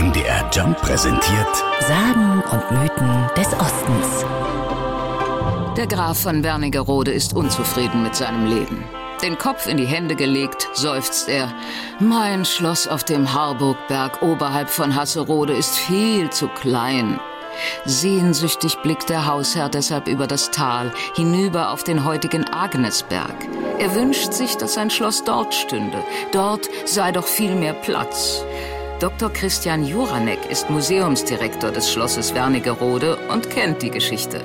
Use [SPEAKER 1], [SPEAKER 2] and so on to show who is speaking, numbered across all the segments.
[SPEAKER 1] MDR Jump präsentiert
[SPEAKER 2] Sagen und Mythen des Ostens.
[SPEAKER 3] Der Graf von Wernigerode ist unzufrieden mit seinem Leben. Den Kopf in die Hände gelegt, seufzt er. Mein Schloss auf dem Harburgberg oberhalb von Hasserode ist viel zu klein. Sehnsüchtig blickt der Hausherr deshalb über das Tal, hinüber auf den heutigen Agnesberg. Er wünscht sich, dass sein Schloss dort stünde. Dort sei doch viel mehr Platz. Dr. Christian Juranek ist Museumsdirektor des Schlosses Wernigerode und kennt die Geschichte.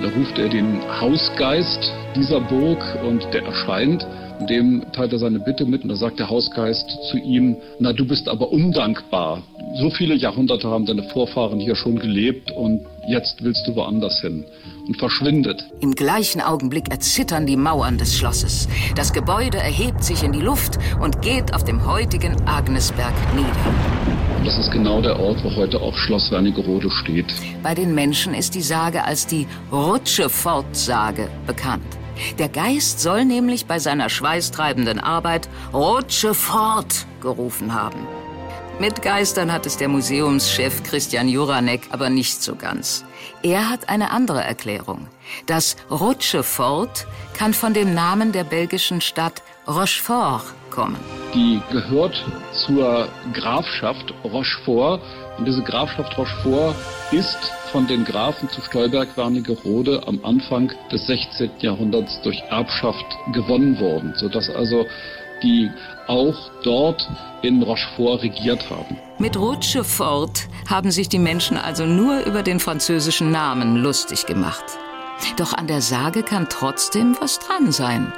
[SPEAKER 4] Da ruft er den Hausgeist dieser Burg und der erscheint. Dem teilt er seine Bitte mit und da sagt der Hausgeist zu ihm, na du bist aber undankbar. So viele Jahrhunderte haben deine Vorfahren hier schon gelebt und jetzt willst du woanders hin und verschwindet.
[SPEAKER 3] Im gleichen Augenblick erzittern die Mauern des Schlosses. Das Gebäude erhebt sich in die Luft und geht auf dem heutigen Agnesberg nieder.
[SPEAKER 4] Und das ist genau der Ort, wo heute auch Schloss Wernigerode steht.
[SPEAKER 3] Bei den Menschen ist die Sage als die Rutschefort-Sage bekannt. Der Geist soll nämlich bei seiner schweißtreibenden Arbeit Rutsche fort gerufen haben. Mit Geistern hat es der Museumschef Christian Juranek aber nicht so ganz. Er hat eine andere Erklärung. Das Rutschefort kann von dem Namen der belgischen Stadt Rochefort kommen.
[SPEAKER 4] Die gehört zur Grafschaft Rochefort und diese Grafschaft Rochefort ist von den Grafen zu Stolberg-Wernigerode am Anfang des 16. Jahrhunderts durch Erbschaft gewonnen worden, sodass also die auch dort in Rochefort regiert haben.
[SPEAKER 3] Mit Rochefort haben sich die Menschen also nur über den französischen Namen lustig gemacht. Doch an der Sage kann trotzdem was dran sein.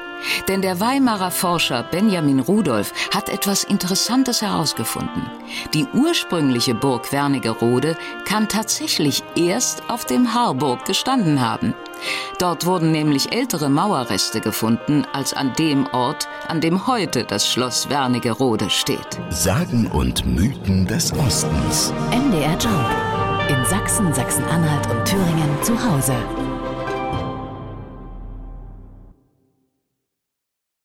[SPEAKER 3] Denn der Weimarer Forscher Benjamin Rudolph hat etwas Interessantes herausgefunden. Die ursprüngliche Burg Wernigerode kann tatsächlich erst auf dem Harburg gestanden haben. Dort wurden nämlich ältere Mauerreste gefunden als an dem Ort, an dem heute das Schloss Wernigerode steht.
[SPEAKER 1] Sagen und Mythen des Ostens.
[SPEAKER 2] MDR Jump. In Sachsen, Sachsen-Anhalt und Thüringen zu Hause.